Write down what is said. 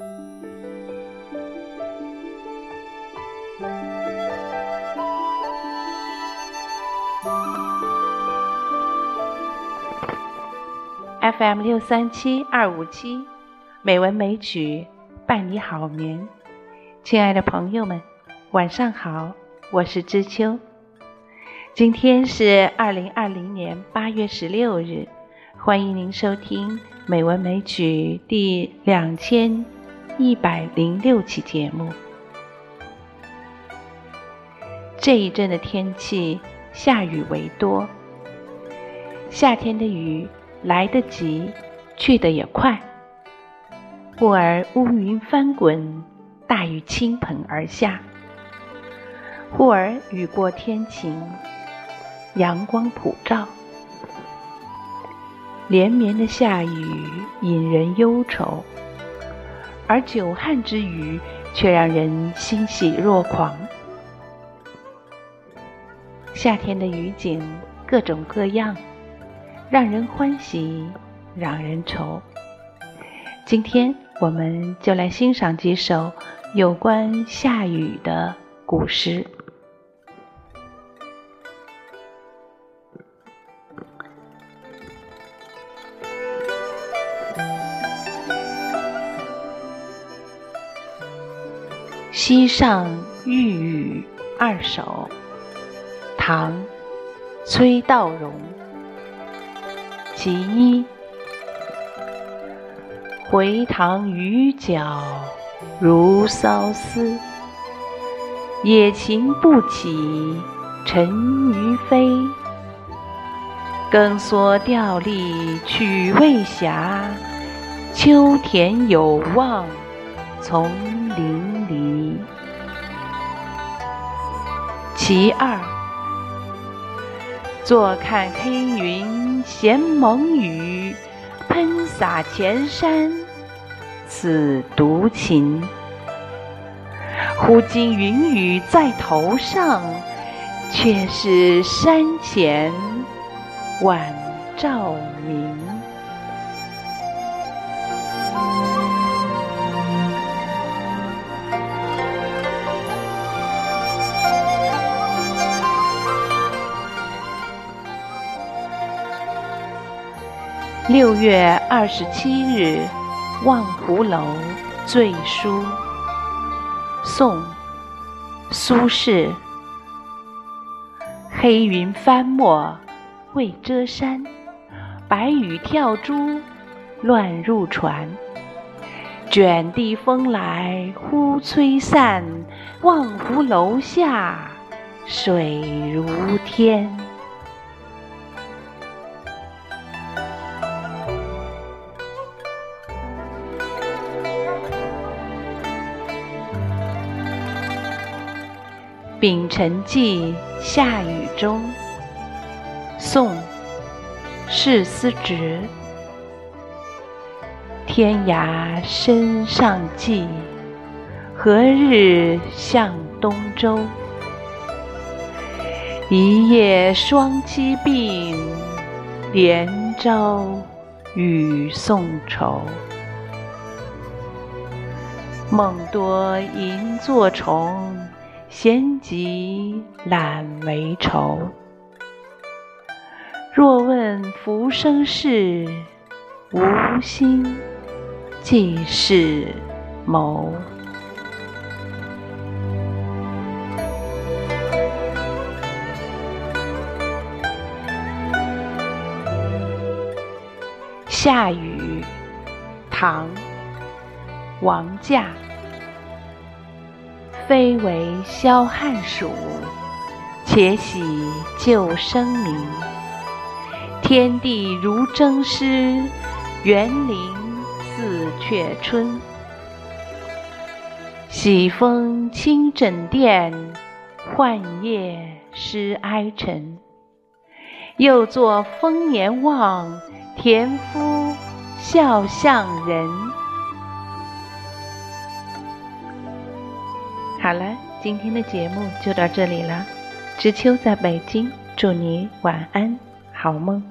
FM 六三七二五七，美文美曲伴你好眠。亲爱的朋友们，晚上好，我是知秋。今天是二零二零年八月十六日，欢迎您收听《美文美曲》第两千一百零六期节目。这一阵的天气，下雨为多，夏天的雨。来得急，去得也快。忽而乌云翻滚，大雨倾盆而下；忽而雨过天晴，阳光普照。连绵的下雨引人忧愁，而久旱之雨却让人欣喜若狂。夏天的雨景各种各样。让人欢喜，让人愁。今天我们就来欣赏几首有关下雨的古诗。《溪上玉宇二首》唐·崔道融。其一，回塘渔角如骚丝，野禽不起沉鱼飞。更蓑钓笠曲未暇，秋田有望丛林其二。坐看黑云衔蒙雨，喷洒前山此独琴。忽惊云雨在头上，却是山前晚照明。六月二十七日，望湖楼醉书。宋·苏轼。黑云翻墨未遮山，白雨跳珠乱入船。卷地风来忽吹散，望湖楼下水如天。《丙辰记·下雨中》宋·释思直。天涯身上寄，何日向东洲？一夜双栖病，连朝雨送愁。梦多银作虫。闲极懒为愁。若问浮生事，无心即是谋。夏雨，唐，王驾。非为消汉暑，且喜救生民。天地如征师，园林似阙春。喜风清枕殿，幻夜失哀沉。又作丰年望，田夫笑向人。好了，今天的节目就到这里了。知秋在北京，祝你晚安，好梦。